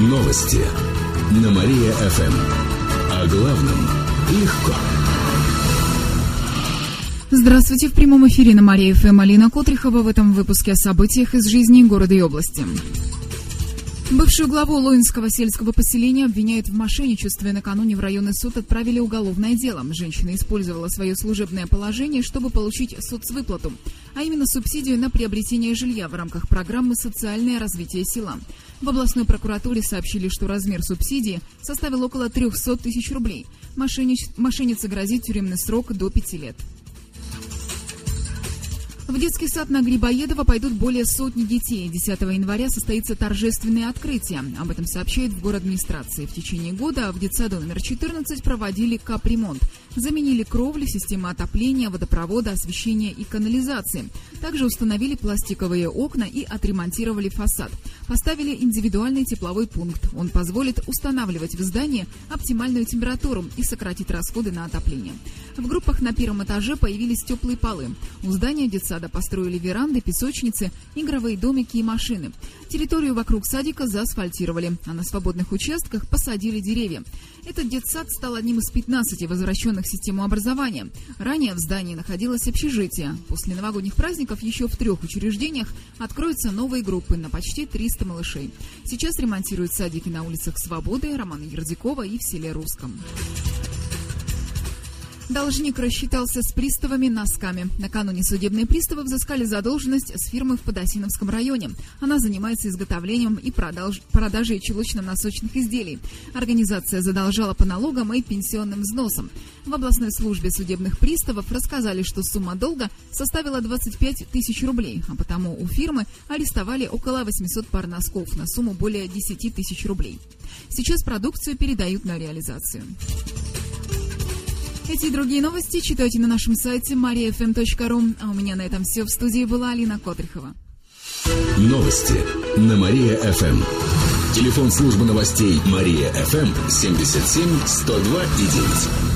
Новости на Мария-ФМ. О главном легко. Здравствуйте. В прямом эфире на Мария-ФМ Алина Котрихова в этом выпуске о событиях из жизни города и области. Бывшую главу Лоинского сельского поселения обвиняют в мошенничестве. Накануне в районный суд отправили уголовное дело. Женщина использовала свое служебное положение, чтобы получить соцвыплату, а именно субсидию на приобретение жилья в рамках программы «Социальное развитие села». В областной прокуратуре сообщили, что размер субсидии составил около 300 тысяч рублей. Мошеннице грозит тюремный срок до пяти лет. В детский сад на Грибоедова пойдут более сотни детей. 10 января состоится торжественное открытие. Об этом сообщает в город администрации. В течение года в детсаду номер 14 проводили капремонт. Заменили кровли, системы отопления, водопровода, освещения и канализации. Также установили пластиковые окна и отремонтировали фасад. Поставили индивидуальный тепловой пункт. Он позволит устанавливать в здании оптимальную температуру и сократить расходы на отопление. В группах на первом этаже появились теплые полы. У здания детсада сада построили веранды, песочницы, игровые домики и машины. Территорию вокруг садика заасфальтировали, а на свободных участках посадили деревья. Этот детсад стал одним из 15 возвращенных в систему образования. Ранее в здании находилось общежитие. После новогодних праздников еще в трех учреждениях откроются новые группы на почти 300 малышей. Сейчас ремонтируют садики на улицах Свободы, Романа Ердякова и в селе Русском. Должник рассчитался с приставами носками. Накануне судебные приставы взыскали задолженность с фирмы в Подосиновском районе. Она занимается изготовлением и продаж... продажей чулочно-носочных изделий. Организация задолжала по налогам и пенсионным взносам. В областной службе судебных приставов рассказали, что сумма долга составила 25 тысяч рублей, а потому у фирмы арестовали около 800 пар носков на сумму более 10 тысяч рублей. Сейчас продукцию передают на реализацию. Эти и другие новости читайте на нашем сайте mariafm.ru. А у меня на этом все. В студии была Алина Котрихова. Новости на Мария-ФМ. Телефон службы новостей Мария-ФМ 77 102 и 9.